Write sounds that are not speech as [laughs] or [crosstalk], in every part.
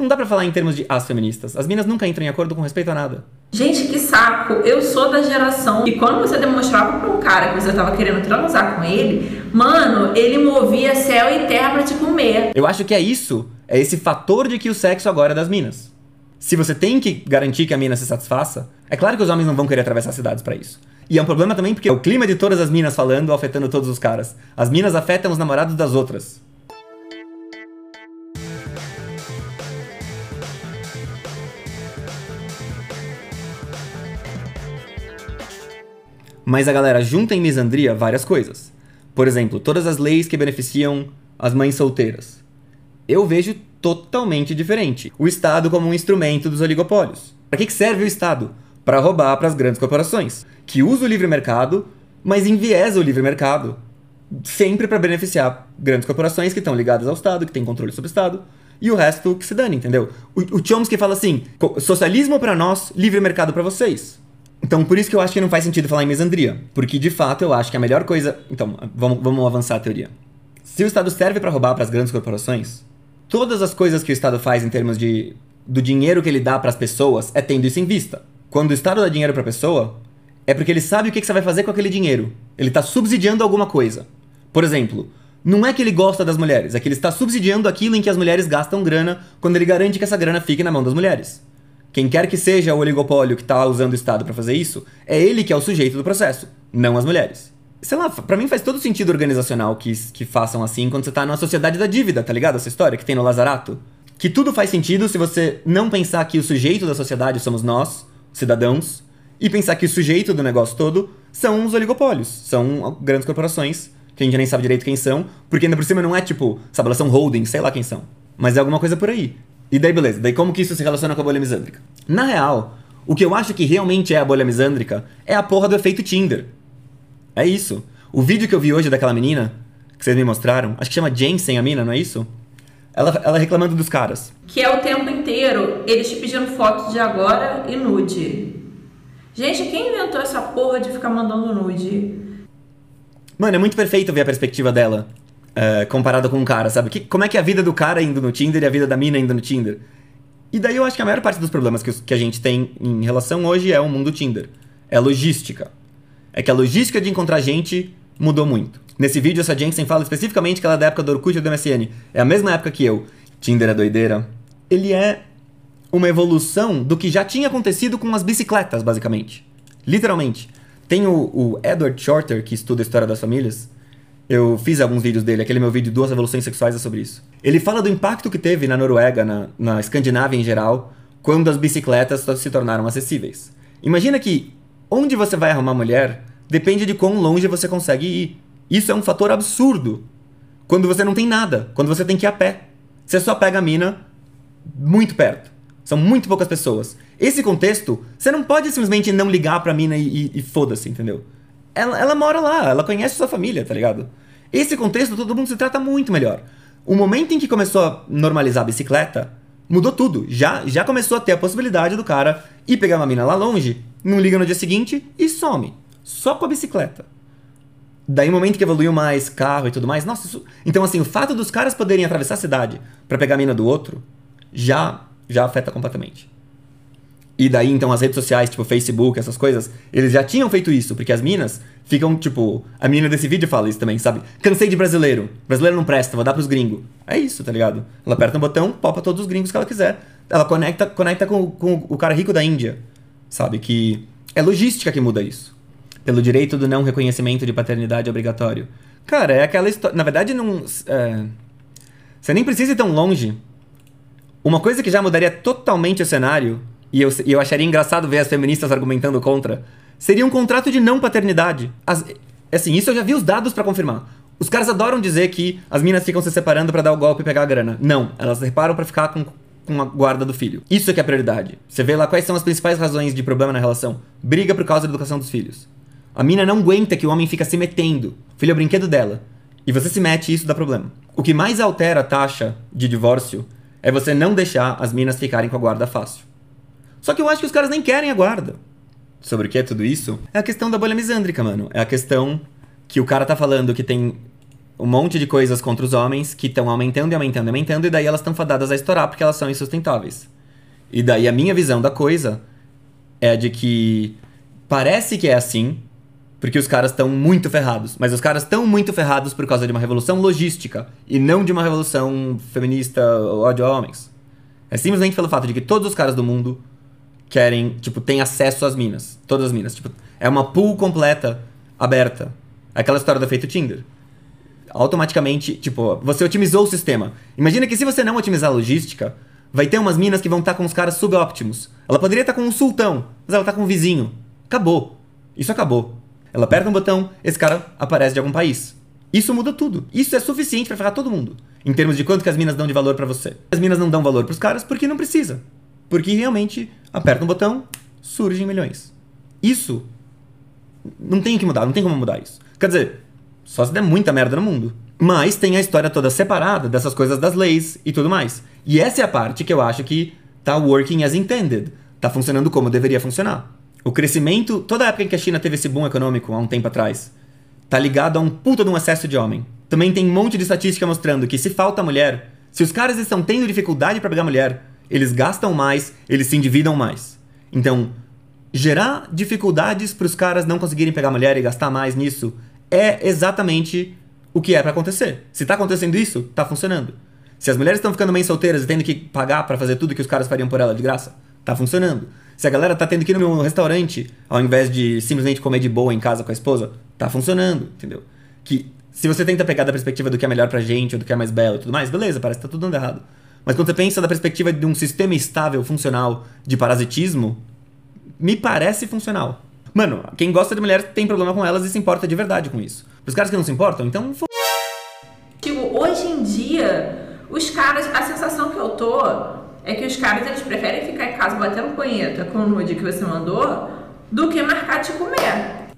Não dá pra falar em termos de as feministas. As minas nunca entram em acordo com respeito a nada. Gente, que saco. Eu sou da geração e quando você demonstrava pra um cara que você tava querendo transar com ele, mano, ele movia céu e terra pra te comer. Eu acho que é isso. É esse fator de que o sexo agora é das minas. Se você tem que garantir que a mina se satisfaça, é claro que os homens não vão querer atravessar cidades pra isso. E é um problema também porque o clima de todas as minas falando afetando todos os caras. As minas afetam os namorados das outras. Mas a galera junta em misandria várias coisas. Por exemplo, todas as leis que beneficiam as mães solteiras. Eu vejo totalmente diferente. O Estado como um instrumento dos oligopólios. Para que serve o Estado? Para roubar para as grandes corporações, que usam o livre mercado, mas enviesa o livre mercado sempre para beneficiar grandes corporações que estão ligadas ao Estado, que têm controle sobre o Estado, e o resto que se dane, entendeu? O, o Chomsky fala assim: socialismo para nós, livre mercado para vocês. Então, por isso que eu acho que não faz sentido falar em misandria. Porque, de fato, eu acho que a melhor coisa. Então, vamos, vamos avançar a teoria. Se o Estado serve para roubar para as grandes corporações, todas as coisas que o Estado faz em termos de do dinheiro que ele dá para as pessoas é tendo isso em vista. Quando o Estado dá dinheiro para a pessoa, é porque ele sabe o que, que você vai fazer com aquele dinheiro. Ele está subsidiando alguma coisa. Por exemplo, não é que ele gosta das mulheres, é que ele está subsidiando aquilo em que as mulheres gastam grana quando ele garante que essa grana fique na mão das mulheres. Quem quer que seja o oligopólio que está usando o Estado para fazer isso, é ele que é o sujeito do processo, não as mulheres. Sei lá, pra mim faz todo sentido organizacional que, que façam assim quando você tá numa sociedade da dívida, tá ligado? Essa história que tem no Lazarato. Que tudo faz sentido se você não pensar que o sujeito da sociedade somos nós, cidadãos, e pensar que o sujeito do negócio todo são os oligopólios, são grandes corporações, que a gente nem sabe direito quem são, porque ainda por cima não é tipo, sabe, elas são holding, sei lá quem são. Mas é alguma coisa por aí. E daí, beleza. Daí, como que isso se relaciona com a bolha misândrica? Na real, o que eu acho que realmente é a bolha misândrica é a porra do efeito Tinder. É isso. O vídeo que eu vi hoje daquela menina, que vocês me mostraram, acho que chama Jensen a mina, não é isso? Ela, ela reclamando dos caras. Que é o tempo inteiro eles te pedindo foto de agora e nude. Gente, quem inventou essa porra de ficar mandando nude? Mano, é muito perfeito ver a perspectiva dela uh, comparado com um cara, sabe? Que, como é que é a vida do cara indo no Tinder e a vida da mina indo no Tinder? E daí eu acho que a maior parte dos problemas que, que a gente tem em relação hoje é o mundo Tinder. É logística. É que a logística de encontrar gente mudou muito. Nesse vídeo, essa Jensen fala especificamente que ela é da época do Orkut e do MSN. É a mesma época que eu. Tinder é doideira. Ele é uma evolução do que já tinha acontecido com as bicicletas, basicamente. Literalmente. Tem o, o Edward Shorter, que estuda a história das famílias, eu fiz alguns vídeos dele, aquele meu vídeo Duas Revoluções Sexuais é sobre isso. Ele fala do impacto que teve na Noruega, na, na Escandinávia em geral, quando as bicicletas se tornaram acessíveis. Imagina que onde você vai arrumar mulher depende de quão longe você consegue ir. Isso é um fator absurdo. Quando você não tem nada, quando você tem que ir a pé. Você só pega a mina muito perto. São muito poucas pessoas. Esse contexto, você não pode simplesmente não ligar pra mina e, e, e foda-se, entendeu? Ela, ela mora lá, ela conhece sua família, tá ligado? Esse contexto, todo mundo se trata muito melhor. O momento em que começou a normalizar a bicicleta, mudou tudo. Já, já começou a ter a possibilidade do cara ir pegar uma mina lá longe, não liga no dia seguinte e some. Só com a bicicleta. Daí, o momento que evoluiu mais carro e tudo mais, nossa, isso... Então, assim, o fato dos caras poderem atravessar a cidade para pegar a mina do outro já, já afeta completamente. E daí, então, as redes sociais, tipo Facebook, essas coisas, eles já tinham feito isso, porque as minas ficam, tipo. A menina desse vídeo fala isso também, sabe? Cansei de brasileiro. Brasileiro não presta, vou dar pros gringos. É isso, tá ligado? Ela aperta um botão, popa todos os gringos que ela quiser. Ela conecta, conecta com, com o cara rico da Índia, sabe? Que é logística que muda isso. Pelo direito do não reconhecimento de paternidade obrigatório. Cara, é aquela história. Na verdade, não. É... Você nem precisa ir tão longe. Uma coisa que já mudaria totalmente o cenário e eu, eu acharia engraçado ver as feministas argumentando contra, seria um contrato de não paternidade. As, assim, isso eu já vi os dados para confirmar. Os caras adoram dizer que as minas ficam se separando para dar o golpe e pegar a grana. Não, elas se separam para ficar com, com a guarda do filho. Isso é que é a prioridade. Você vê lá quais são as principais razões de problema na relação. Briga por causa da educação dos filhos. A mina não aguenta que o homem fica se metendo. Filho é o brinquedo dela. E você se mete isso dá problema. O que mais altera a taxa de divórcio é você não deixar as minas ficarem com a guarda fácil. Só que eu acho que os caras nem querem a guarda. Sobre o que é tudo isso? É a questão da bolha misândrica, mano. É a questão que o cara tá falando que tem um monte de coisas contra os homens que estão aumentando e aumentando e aumentando, e daí elas estão fadadas a estourar porque elas são insustentáveis. E daí a minha visão da coisa é de que parece que é assim, porque os caras estão muito ferrados. Mas os caras estão muito ferrados por causa de uma revolução logística e não de uma revolução feminista ódio a homens. É simplesmente pelo fato de que todos os caras do mundo querem, tipo, têm acesso às minas. Todas as minas. Tipo, é uma pool completa, aberta. Aquela história do efeito Tinder. Automaticamente, tipo, você otimizou o sistema. Imagina que se você não otimizar a logística, vai ter umas minas que vão estar com os caras subóptimos. Ela poderia estar com um sultão, mas ela está com um vizinho. Acabou. Isso acabou. Ela aperta um botão, esse cara aparece de algum país. Isso muda tudo. Isso é suficiente para ferrar todo mundo. Em termos de quanto que as minas dão de valor para você. As minas não dão valor pros caras porque não precisa. Porque realmente aperta um botão, surgem milhões. Isso não tem que mudar, não tem como mudar isso. Quer dizer, só se der muita merda no mundo. Mas tem a história toda separada dessas coisas das leis e tudo mais. E essa é a parte que eu acho que tá working as intended. Tá funcionando como deveria funcionar. O crescimento, toda a época em que a China teve esse boom econômico, há um tempo atrás, tá ligado a um puta de um excesso de homem. Também tem um monte de estatística mostrando que se falta mulher, se os caras estão tendo dificuldade para pegar mulher, eles gastam mais, eles se endividam mais. Então, gerar dificuldades para os caras não conseguirem pegar mulher e gastar mais nisso é exatamente o que é para acontecer. Se tá acontecendo isso, tá funcionando. Se as mulheres estão ficando bem solteiras e tendo que pagar para fazer tudo que os caras fariam por ela de graça, tá funcionando. Se a galera tá tendo que ir no restaurante, ao invés de simplesmente comer de boa em casa com a esposa, tá funcionando, entendeu? Que se você tenta pegar da perspectiva do que é melhor pra gente, ou do que é mais belo e tudo mais, beleza, parece que tá tudo dando errado. Mas quando você pensa da perspectiva de um sistema estável, funcional, de parasitismo, me parece funcional. Mano, quem gosta de mulheres tem problema com elas e se importa de verdade com isso. Os caras que não se importam, então. Tipo, hoje em dia, os caras, a sensação que eu tô é que os caras eles preferem ficar em casa batendo punheta com o nude que você mandou do que marcar te comer.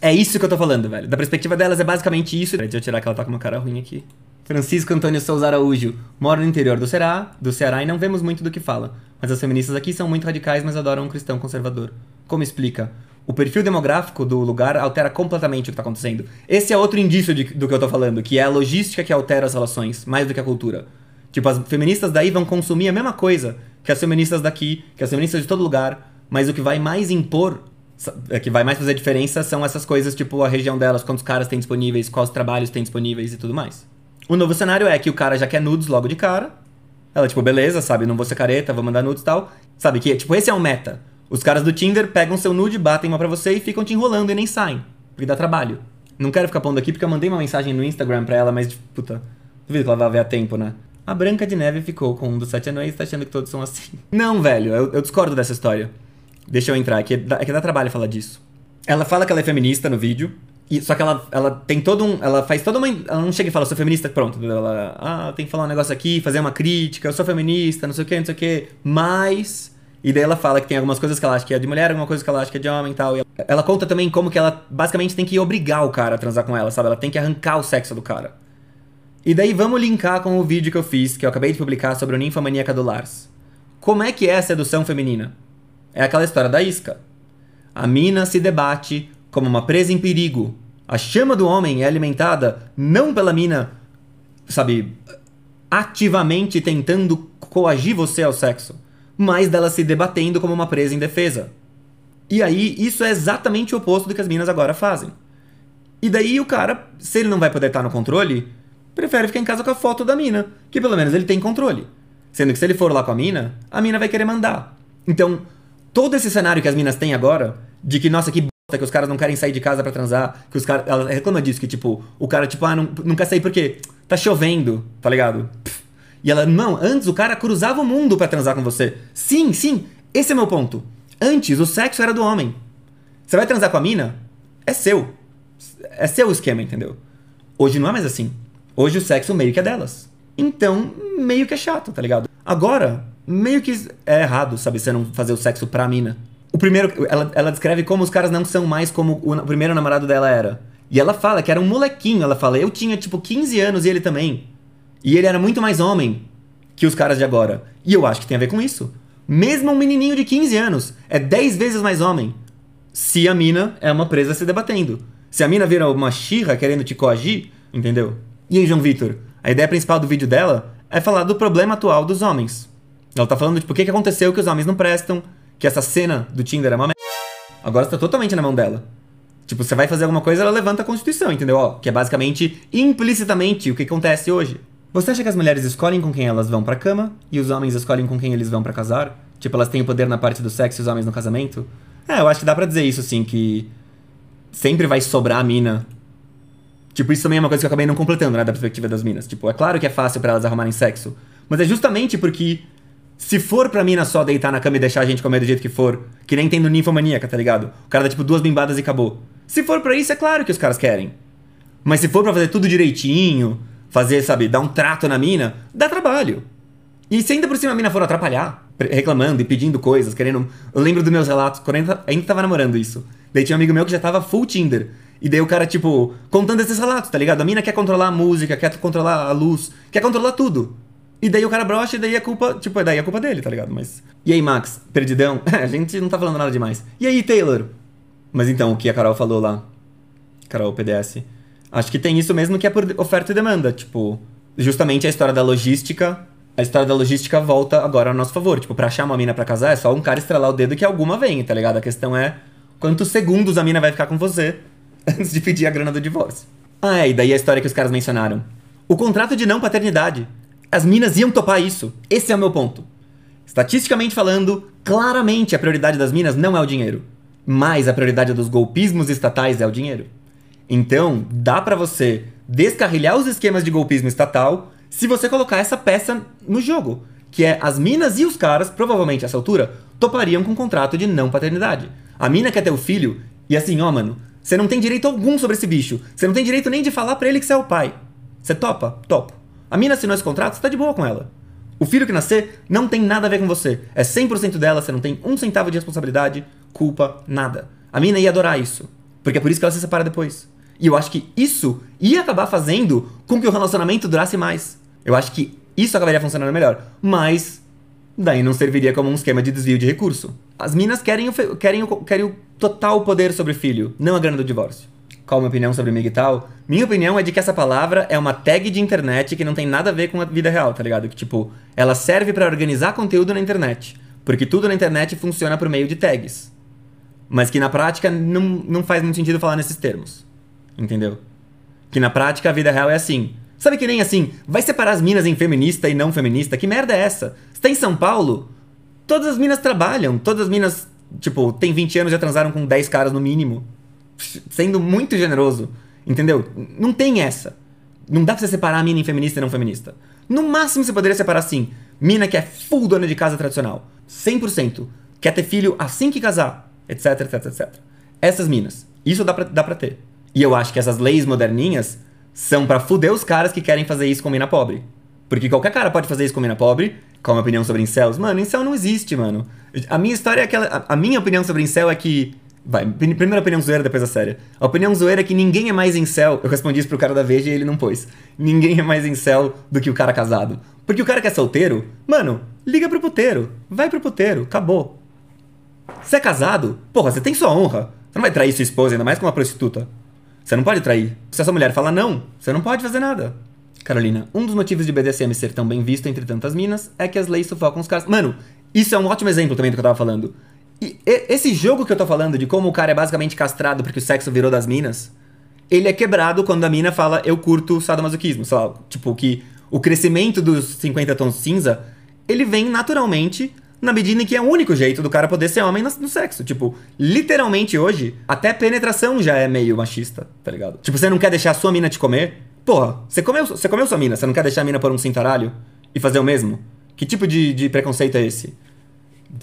É isso que eu tô falando, velho. Da perspectiva delas é basicamente isso. Deixa eu tirar que ela tá com uma cara ruim aqui. Francisco Antônio Souza Araújo mora no interior do Ceará, do Ceará e não vemos muito do que fala. Mas as feministas aqui são muito radicais, mas adoram um cristão conservador. Como explica? O perfil demográfico do lugar altera completamente o que está acontecendo. Esse é outro indício de, do que eu tô falando, que é a logística que altera as relações, mais do que a cultura. Tipo, as feministas daí vão consumir a mesma coisa que as feministas daqui, que as feministas de todo lugar, mas o que vai mais impor, é, que vai mais fazer diferença são essas coisas, tipo a região delas, quantos caras tem disponíveis, quais trabalhos tem disponíveis e tudo mais. O novo cenário é que o cara já quer nudes logo de cara. Ela, tipo, beleza, sabe, não vou ser careta, vou mandar nudes e tal. Sabe que, tipo, esse é um meta. Os caras do Tinder pegam seu nude, batem uma pra você e ficam te enrolando e nem saem. Porque dá trabalho. Não quero ficar pondo aqui porque eu mandei uma mensagem no Instagram pra ela, mas, puta, duvido que ela vai ver a tempo, né? A Branca de Neve ficou com um dos sete anões e tá achando que todos são assim. [laughs] Não, velho, eu, eu discordo dessa história. Deixa eu entrar, é que, dá, é que dá trabalho falar disso. Ela fala que ela é feminista no vídeo, e, só que ela, ela tem todo um. Ela faz toda uma. Ela não chega e fala, sou feminista, pronto. Ela. Ah, tem que falar um negócio aqui, fazer uma crítica, eu sou feminista, não sei o que, não sei o que. Mas. E daí ela fala que tem algumas coisas que ela acha que é de mulher, alguma coisa que ela acha que é de homem e tal. E ela conta também como que ela basicamente tem que obrigar o cara a transar com ela, sabe? Ela tem que arrancar o sexo do cara. E daí vamos linkar com o vídeo que eu fiz, que eu acabei de publicar sobre o ninfomaníaca do Lars. Como é que é a sedução feminina? É aquela história da isca. A mina se debate como uma presa em perigo. A chama do homem é alimentada não pela mina, sabe, ativamente tentando coagir você ao sexo, mas dela se debatendo como uma presa indefesa. E aí, isso é exatamente o oposto do que as minas agora fazem. E daí o cara, se ele não vai poder estar no controle, prefere ficar em casa com a foto da mina, que pelo menos ele tem controle. Sendo que se ele for lá com a mina, a mina vai querer mandar. Então, todo esse cenário que as minas têm agora, de que, nossa, que que os caras não querem sair de casa para transar, que os caras. Ela reclama disso, que tipo, o cara, tipo, ah, não, não quer sair porque tá chovendo, tá ligado? E ela, não, antes o cara cruzava o mundo para transar com você. Sim, sim, esse é meu ponto. Antes o sexo era do homem. Você vai transar com a mina? É seu. É seu o esquema, entendeu? Hoje não é mais assim. Hoje o sexo meio que é delas. Então, meio que é chato, tá ligado? Agora, meio que é errado, sabe, você não fazer o sexo pra mina. O primeiro, ela, ela descreve como os caras não são mais como o, o primeiro namorado dela era. E ela fala que era um molequinho, ela fala, eu tinha tipo 15 anos e ele também. E ele era muito mais homem que os caras de agora. E eu acho que tem a ver com isso. Mesmo um menininho de 15 anos é 10 vezes mais homem. Se a mina é uma presa se debatendo. Se a mina vira uma xirra querendo te coagir, entendeu? E aí, João Vitor? A ideia principal do vídeo dela é falar do problema atual dos homens. Ela tá falando, tipo, o que, que aconteceu que os homens não prestam, que essa cena do Tinder é uma merda. Agora está totalmente na mão dela. Tipo, você vai fazer alguma coisa, ela levanta a Constituição, entendeu? Ó, que é basicamente, implicitamente, o que acontece hoje. Você acha que as mulheres escolhem com quem elas vão pra cama e os homens escolhem com quem eles vão para casar? Tipo, elas têm o poder na parte do sexo e os homens no casamento? É, eu acho que dá pra dizer isso, assim, que sempre vai sobrar a mina. Tipo, isso também é uma coisa que eu acabei não completando, né, da perspectiva das minas. Tipo, é claro que é fácil para elas arrumarem sexo, mas é justamente porque se for pra mina só deitar na cama e deixar a gente comer do jeito que for, que nem tem no Ninfomaníaca, tá ligado? O cara dá tipo duas bimbadas e acabou. Se for pra isso, é claro que os caras querem. Mas se for pra fazer tudo direitinho, fazer, sabe, dar um trato na mina, dá trabalho. E se ainda por cima a mina for atrapalhar, reclamando e pedindo coisas, querendo. Eu lembro dos meus relatos, quando ainda, ainda tava namorando isso. Daí tinha um amigo meu que já tava full Tinder. E daí o cara, tipo, contando esses relatos, tá ligado? A mina quer controlar a música, quer controlar a luz, quer controlar tudo. E daí o cara brocha e daí a culpa, tipo, daí a culpa dele, tá ligado? Mas. E aí, Max? Perdidão? [laughs] a gente não tá falando nada demais. E aí, Taylor? Mas então, o que a Carol falou lá? Carol PDS. Acho que tem isso mesmo que é por oferta e demanda. Tipo, justamente a história da logística. A história da logística volta agora ao nosso favor. Tipo, pra achar uma mina pra casar é só um cara estrelar o dedo que alguma vem, tá ligado? A questão é quantos segundos a mina vai ficar com você [laughs] antes de pedir a grana do divórcio. Ah, é, e daí a história que os caras mencionaram. O contrato de não paternidade. As minas iam topar isso. Esse é o meu ponto. Estatisticamente falando, claramente a prioridade das minas não é o dinheiro, mas a prioridade dos golpismos estatais é o dinheiro. Então, dá para você descarrilhar os esquemas de golpismo estatal se você colocar essa peça no jogo, que é as minas e os caras, provavelmente a essa altura, topariam com um contrato de não paternidade. A mina quer ter o filho e assim, ó, mano, você não tem direito algum sobre esse bicho. Você não tem direito nem de falar para ele que você é o pai. Você topa? Topo. A mina assinou esse contrato, você tá de boa com ela. O filho que nascer não tem nada a ver com você. É 100% dela, você não tem um centavo de responsabilidade, culpa, nada. A mina ia adorar isso. Porque é por isso que ela se separa depois. E eu acho que isso ia acabar fazendo com que o relacionamento durasse mais. Eu acho que isso acabaria funcionando melhor. Mas daí não serviria como um esquema de desvio de recurso. As minas querem o, querem o, querem o total poder sobre o filho, não a grana do divórcio qual a minha opinião sobre amigo e tal. Minha opinião é de que essa palavra é uma tag de internet que não tem nada a ver com a vida real, tá ligado? Que, tipo, ela serve para organizar conteúdo na internet. Porque tudo na internet funciona por meio de tags. Mas que na prática não, não faz muito sentido falar nesses termos. Entendeu? Que na prática a vida real é assim. Sabe que nem assim, vai separar as minas em feminista e não feminista? Que merda é essa? Você tá em São Paulo? Todas as minas trabalham, todas as minas, tipo, tem 20 anos e já transaram com 10 caras no mínimo sendo muito generoso. Entendeu? Não tem essa. Não dá pra você separar a mina em feminista e não feminista. No máximo você poderia separar assim: mina que é full dona de casa tradicional, 100%, quer ter filho assim que casar, etc, etc, etc. Essas minas. Isso dá pra, dá pra ter. E eu acho que essas leis moderninhas são para fuder os caras que querem fazer isso com mina pobre. Porque qualquer cara pode fazer isso com mina pobre. Qual a minha opinião sobre incels? Mano, incel não existe, mano. A minha história é aquela. A, a minha opinião sobre incel é que Vai, primeira opinião zoeira, depois a séria. A opinião zoeira é que ninguém é mais incel. Eu respondi isso pro cara da Veja e ele não pôs. Ninguém é mais incel do que o cara casado. Porque o cara que é solteiro, mano, liga pro puteiro. Vai pro puteiro, acabou. Você é casado? Porra, você tem sua honra. Você não vai trair sua esposa, ainda mais com uma prostituta. Você não pode trair. Se essa mulher fala não, você não pode fazer nada. Carolina, um dos motivos de BDSM ser tão bem visto entre tantas minas é que as leis sufocam os caras. Mano, isso é um ótimo exemplo também do que eu tava falando. E esse jogo que eu tô falando, de como o cara é basicamente castrado porque o sexo virou das minas, ele é quebrado quando a mina fala eu curto sadomasoquismo. Sei lá, tipo, que o crescimento dos 50 tons cinza, ele vem naturalmente na medida em que é o único jeito do cara poder ser homem no, sexo. Tipo, literalmente hoje, até penetração já é meio machista, tá ligado? Tipo, você não quer deixar a sua mina te comer? Porra, você comeu, você comeu sua mina, você não quer deixar a mina por um cintaralho e fazer o mesmo? Que tipo de, de preconceito é esse?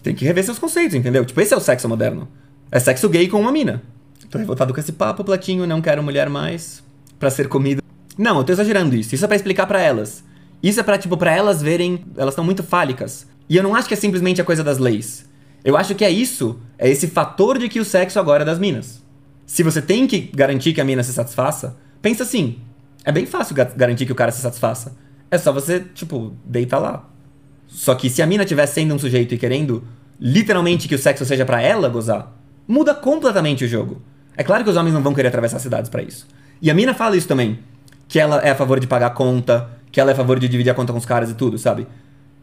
Tem que rever seus conceitos, entendeu? Tipo, esse é o sexo moderno. É sexo gay com uma mina. Tô revoltado com esse papo, Platinho, não quero mulher mais para ser comida. Não, eu tô exagerando isso. Isso é para explicar para elas. Isso é pra, tipo, pra elas verem. Elas estão muito fálicas. E eu não acho que é simplesmente a coisa das leis. Eu acho que é isso. É esse fator de que o sexo agora é das minas. Se você tem que garantir que a mina se satisfaça, pensa assim. É bem fácil garantir que o cara se satisfaça. É só você, tipo, deitar lá. Só que se a mina estiver sendo um sujeito e querendo literalmente que o sexo seja para ela gozar, muda completamente o jogo. É claro que os homens não vão querer atravessar cidades para isso. E a mina fala isso também. que ela é a favor de pagar conta, que ela é a favor de dividir a conta com os caras e tudo, sabe?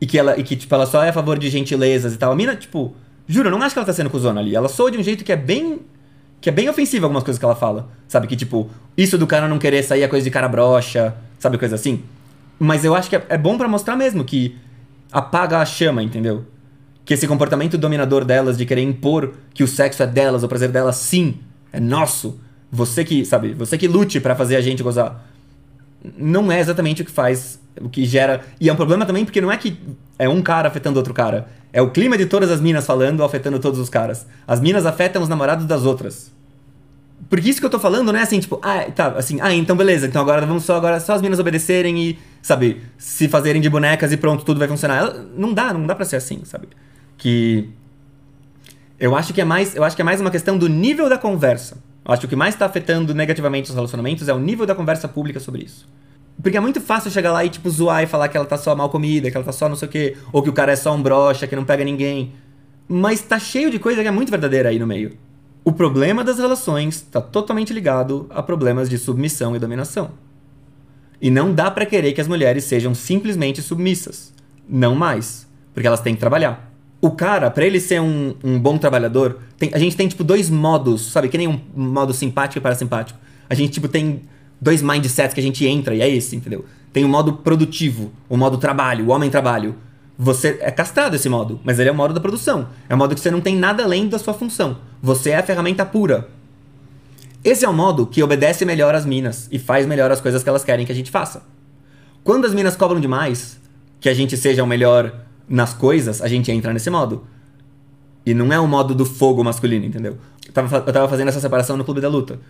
E que ela, e que, tipo, ela só é a favor de gentilezas e tal. A mina, tipo, juro, eu não acho que ela tá sendo cuzona ali. Ela soa de um jeito que é bem. que é bem ofensivo algumas coisas que ela fala. Sabe? Que, tipo, isso do cara não querer sair é coisa de cara broxa, sabe? Coisa assim. Mas eu acho que é, é bom para mostrar mesmo que apaga a chama, entendeu? Que esse comportamento dominador delas de querer impor que o sexo é delas, o prazer delas, sim, é nosso. Você que, sabe, você que lute para fazer a gente gozar. Não é exatamente o que faz, o que gera. E é um problema também porque não é que é um cara afetando outro cara. É o clima de todas as minas falando, afetando todos os caras. As minas afetam os namorados das outras. Porque isso que eu tô falando não é assim, tipo, ah, tá, assim, ah, então beleza, então agora vamos só agora só as minas obedecerem e, sabe, se fazerem de bonecas e pronto, tudo vai funcionar. Não dá, não dá pra ser assim, sabe? Que eu acho que é mais, eu acho que é mais uma questão do nível da conversa. Eu acho que o que mais está afetando negativamente os relacionamentos é o nível da conversa pública sobre isso. Porque é muito fácil chegar lá e, tipo, zoar e falar que ela tá só mal comida, que ela tá só não sei o quê, ou que o cara é só um brocha, que não pega ninguém. Mas tá cheio de coisa que é muito verdadeira aí no meio. O problema das relações está totalmente ligado a problemas de submissão e dominação. E não dá para querer que as mulheres sejam simplesmente submissas. Não mais. Porque elas têm que trabalhar. O cara, para ele ser um, um bom trabalhador, tem, a gente tem, tipo, dois modos, sabe? Que nem um modo simpático e parasimpático. A gente, tipo, tem dois mindsets que a gente entra e é esse, entendeu? Tem o modo produtivo, o modo trabalho, o homem trabalho. Você é castrado esse modo, mas ele é o modo da produção. É o modo que você não tem nada além da sua função. Você é a ferramenta pura. Esse é o modo que obedece melhor às minas e faz melhor as coisas que elas querem que a gente faça. Quando as minas cobram demais que a gente seja o melhor nas coisas, a gente entra nesse modo. E não é o modo do fogo masculino, entendeu? Eu tava, eu tava fazendo essa separação no Clube da Luta.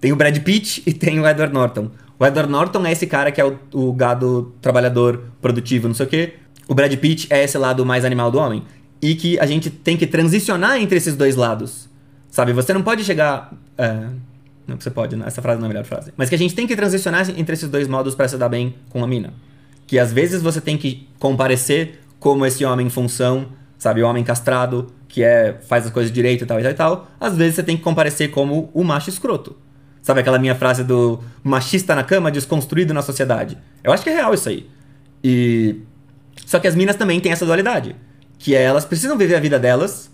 Tem o Brad Pitt e tem o Edward Norton. O Edward Norton é esse cara que é o, o gado trabalhador, produtivo, não sei o quê o Brad Pitt é esse lado mais animal do homem. E que a gente tem que transicionar entre esses dois lados. Sabe? Você não pode chegar. É, não, você pode, essa frase não é a melhor frase. Mas que a gente tem que transicionar entre esses dois modos para se dar bem com a mina. Que às vezes você tem que comparecer como esse homem em função, sabe? O homem castrado, que é faz as coisas direito e tal e tal e tal. Às vezes você tem que comparecer como o macho escroto. Sabe aquela minha frase do machista na cama, desconstruído na sociedade? Eu acho que é real isso aí. E só que as minas também têm essa dualidade. Que é elas precisam viver a vida delas.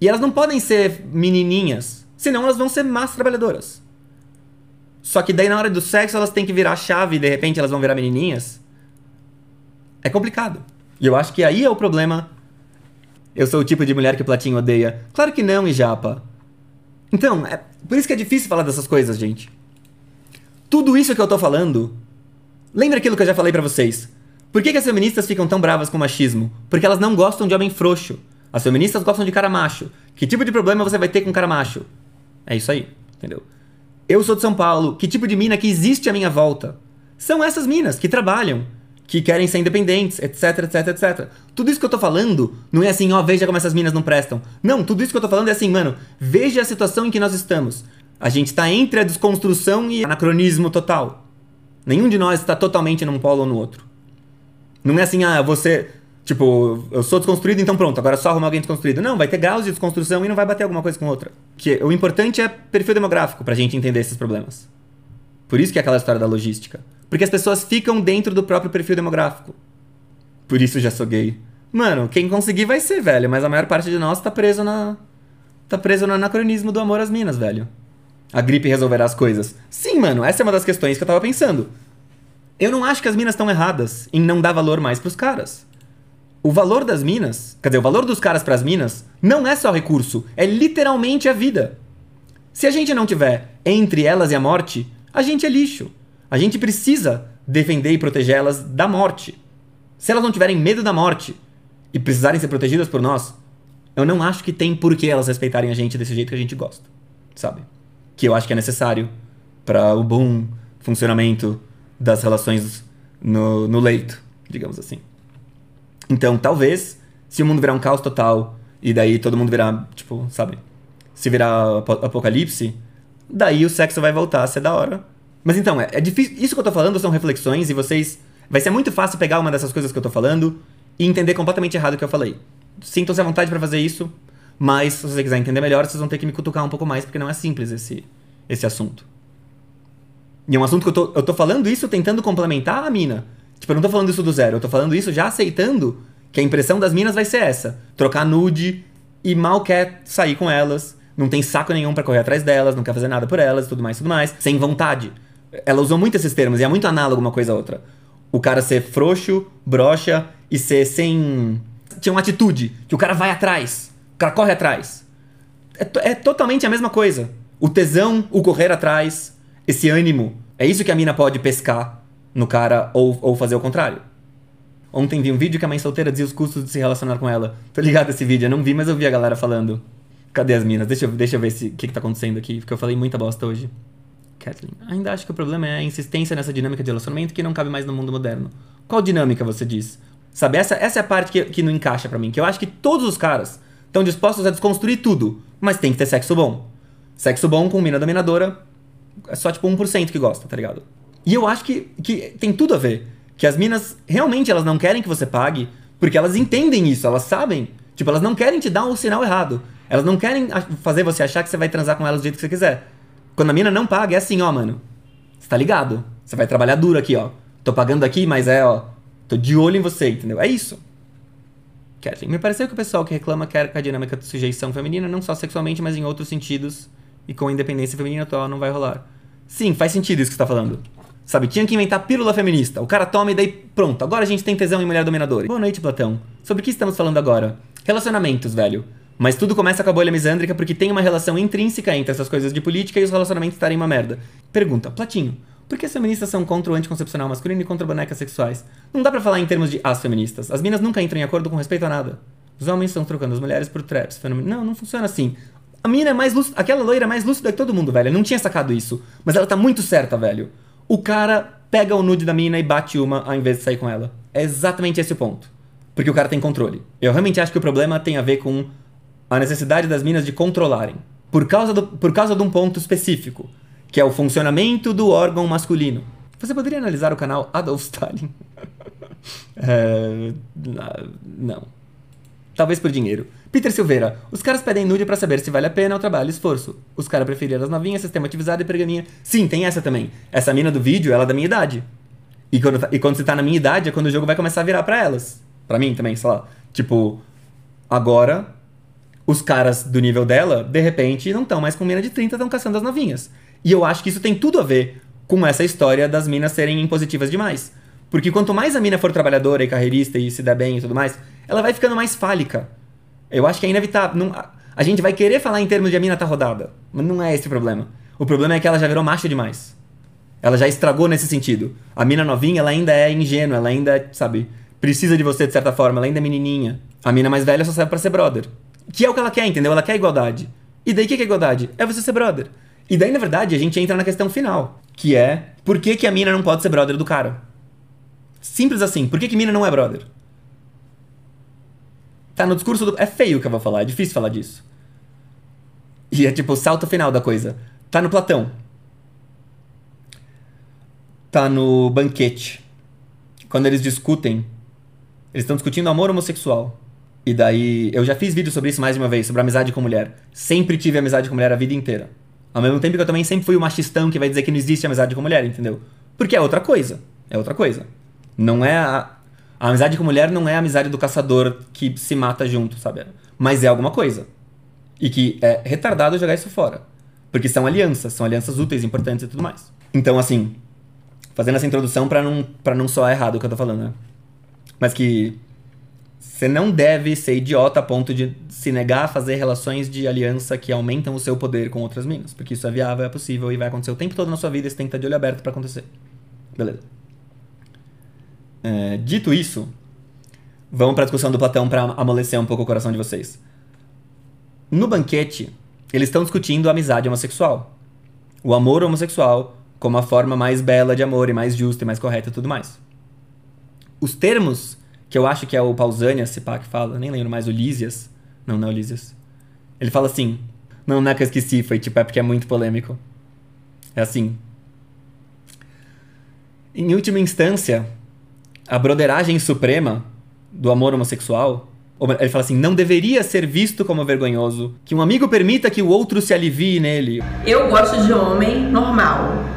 E elas não podem ser menininhas. Senão elas vão ser más trabalhadoras. Só que daí na hora do sexo elas têm que virar chave e de repente elas vão virar menininhas. É complicado. E eu acho que aí é o problema. Eu sou o tipo de mulher que o Platinho odeia. Claro que não, Ijapa. Então, é por isso que é difícil falar dessas coisas, gente. Tudo isso que eu tô falando. Lembra aquilo que eu já falei para vocês? Por que, que as feministas ficam tão bravas com machismo? Porque elas não gostam de homem frouxo. As feministas gostam de cara macho. Que tipo de problema você vai ter com cara macho? É isso aí, entendeu? Eu sou de São Paulo. Que tipo de mina que existe à minha volta? São essas minas que trabalham, que querem ser independentes, etc, etc, etc. Tudo isso que eu tô falando não é assim, ó, veja como essas minas não prestam. Não, tudo isso que eu tô falando é assim, mano, veja a situação em que nós estamos. A gente tá entre a desconstrução e anacronismo total. Nenhum de nós está totalmente num polo ou no outro. Não é assim, ah, você. Tipo, eu sou desconstruído, então pronto, agora é só arrumar alguém desconstruído. Não, vai ter graus de desconstrução e não vai bater alguma coisa com outra. Que o importante é perfil demográfico pra gente entender esses problemas. Por isso que é aquela história da logística. Porque as pessoas ficam dentro do próprio perfil demográfico. Por isso já sou gay. Mano, quem conseguir vai ser, velho, mas a maior parte de nós tá preso na. tá preso no anacronismo do amor às minas, velho. A gripe resolverá as coisas. Sim, mano, essa é uma das questões que eu tava pensando. Eu não acho que as minas estão erradas em não dar valor mais pros caras. O valor das minas, quer dizer, o valor dos caras pras minas, não é só recurso, é literalmente a vida. Se a gente não tiver entre elas e a morte, a gente é lixo. A gente precisa defender e proteger elas da morte. Se elas não tiverem medo da morte e precisarem ser protegidas por nós, eu não acho que tem por que elas respeitarem a gente desse jeito que a gente gosta, sabe? Que eu acho que é necessário para o bom funcionamento das relações no, no leito, digamos assim. Então, talvez, se o mundo virar um caos total e daí todo mundo virar, tipo, sabe, se virar apocalipse, daí o sexo vai voltar a ser da hora. Mas então, é, é difícil. Isso que eu tô falando são reflexões e vocês. Vai ser muito fácil pegar uma dessas coisas que eu tô falando e entender completamente errado o que eu falei. Sintam-se à vontade para fazer isso, mas se você quiser entender melhor, vocês vão ter que me cutucar um pouco mais, porque não é simples esse, esse assunto. E é um assunto que eu tô, eu tô falando isso tentando complementar a mina. Tipo, eu não tô falando isso do zero, eu tô falando isso já aceitando que a impressão das minas vai ser essa: trocar nude e mal quer sair com elas, não tem saco nenhum para correr atrás delas, não quer fazer nada por elas, tudo mais, tudo mais, sem vontade. Ela usou muito esses termos e é muito análogo uma coisa a outra. O cara ser frouxo, broxa e ser sem. Tinha uma atitude, que o cara vai atrás, o cara corre atrás. É, é totalmente a mesma coisa. O tesão, o correr atrás, esse ânimo. É isso que a mina pode pescar no cara ou, ou fazer o contrário. Ontem vi um vídeo que a mãe solteira dizia os custos de se relacionar com ela. Tô ligado esse vídeo, eu não vi, mas eu vi a galera falando. Cadê as minas? Deixa eu, deixa eu ver o que, que tá acontecendo aqui, porque eu falei muita bosta hoje. Kathleen, ainda acho que o problema é a insistência nessa dinâmica de relacionamento que não cabe mais no mundo moderno. Qual dinâmica você diz? Sabe, essa, essa é a parte que, que não encaixa para mim, que eu acho que todos os caras estão dispostos a desconstruir tudo, mas tem que ter sexo bom. Sexo bom com mina dominadora é só tipo 1% que gosta, tá ligado? E eu acho que, que tem tudo a ver. Que as minas realmente elas não querem que você pague, porque elas entendem isso, elas sabem. Tipo, elas não querem te dar o um sinal errado. Elas não querem fazer você achar que você vai transar com elas do jeito que você quiser. Quando a mina não paga, é assim, ó, mano. Você tá ligado? Você vai trabalhar duro aqui, ó. Tô pagando aqui, mas é, ó. Tô de olho em você, entendeu? É isso. Kathleen, me pareceu que o pessoal que reclama quer que a dinâmica de sujeição feminina, não só sexualmente, mas em outros sentidos, e com a independência feminina atual não vai rolar. Sim, faz sentido isso que você tá falando. Sabe, tinha que inventar pílula feminista. O cara toma e daí pronto. Agora a gente tem tesão em mulher dominadora. Boa noite, Platão. Sobre o que estamos falando agora? Relacionamentos, velho. Mas tudo começa com a bolha misândrica porque tem uma relação intrínseca entre essas coisas de política e os relacionamentos estarem uma merda. Pergunta, Platinho, por que as feministas são contra o anticoncepcional masculino e contra bonecas sexuais? Não dá pra falar em termos de as feministas. As minas nunca entram em acordo com respeito a nada. Os homens estão trocando as mulheres por traps. Fenômeno... Não, não funciona assim. A mina é mais lúcida. Aquela loira é mais lúcida que todo mundo, velho. Eu não tinha sacado isso. Mas ela tá muito certa, velho. O cara pega o nude da mina e bate uma ao invés de sair com ela. É exatamente esse o ponto. Porque o cara tem controle. Eu realmente acho que o problema tem a ver com a necessidade das minas de controlarem. Por causa, do, por causa de um ponto específico, que é o funcionamento do órgão masculino. Você poderia analisar o canal Adolf Stalin? [laughs] é, não. Talvez por dinheiro. Peter Silveira. Os caras pedem nude para saber se vale a pena o trabalho e esforço. Os caras preferiram as novinhas, sistemativizada e pergaminha. Sim, tem essa também. Essa mina do vídeo, ela é da minha idade. E quando, e quando você tá na minha idade, é quando o jogo vai começar a virar para elas. para mim também, sei lá. Tipo, agora, os caras do nível dela, de repente, não estão mais com mina de 30, estão caçando as novinhas. E eu acho que isso tem tudo a ver com essa história das minas serem impositivas demais. Porque quanto mais a mina for trabalhadora e carreirista e se der bem e tudo mais, ela vai ficando mais fálica. Eu acho que é inevitável. Não, a gente vai querer falar em termos de a mina tá rodada. Mas não é esse o problema. O problema é que ela já virou macho demais. Ela já estragou nesse sentido. A mina novinha, ela ainda é ingênua, ela ainda, sabe, precisa de você de certa forma, ela ainda é menininha. A mina mais velha só serve para ser brother. Que é o que ela quer, entendeu? Ela quer igualdade. E daí o que é igualdade? É você ser brother. E daí, na verdade, a gente entra na questão final, que é por que, que a mina não pode ser brother do cara? Simples assim. Por que, que mina não é brother? Tá no discurso do. É feio o que eu vou falar, é difícil falar disso. E é tipo o salto final da coisa. Tá no Platão. Tá no banquete. Quando eles discutem, eles estão discutindo amor homossexual. E daí, eu já fiz vídeo sobre isso mais de uma vez, sobre amizade com mulher. Sempre tive amizade com mulher a vida inteira. Ao mesmo tempo que eu também sempre fui o machistão que vai dizer que não existe amizade com mulher, entendeu? Porque é outra coisa. É outra coisa. Não é a, a amizade com mulher não é a amizade do caçador que se mata junto, sabe? Mas é alguma coisa. E que é retardado jogar isso fora. Porque são alianças, são alianças úteis, importantes e tudo mais. Então, assim, fazendo essa introdução para não, pra não soar errado o que eu tô falando, né? Mas que você não deve ser idiota a ponto de se negar a fazer relações de aliança que aumentam o seu poder com outras minas. Porque isso é viável, é possível e vai acontecer o tempo todo na sua vida e você tem que estar de olho aberto para acontecer. Beleza. É, dito isso, vamos para a discussão do Platão para amolecer um pouco o coração de vocês. No banquete, eles estão discutindo a amizade homossexual. O amor homossexual como a forma mais bela de amor e mais justa e mais correta e tudo mais. Os termos, que eu acho que é o Pausanias, se pá, que fala, nem lembro mais, o Lísias. Não, não é o Lísias. Ele fala assim. Não, não é que eu esqueci, foi tipo, é porque é muito polêmico. É assim. Em última instância, a broderagem suprema do amor homossexual, ele fala assim: não deveria ser visto como vergonhoso que um amigo permita que o outro se alivie nele. Eu gosto de homem normal.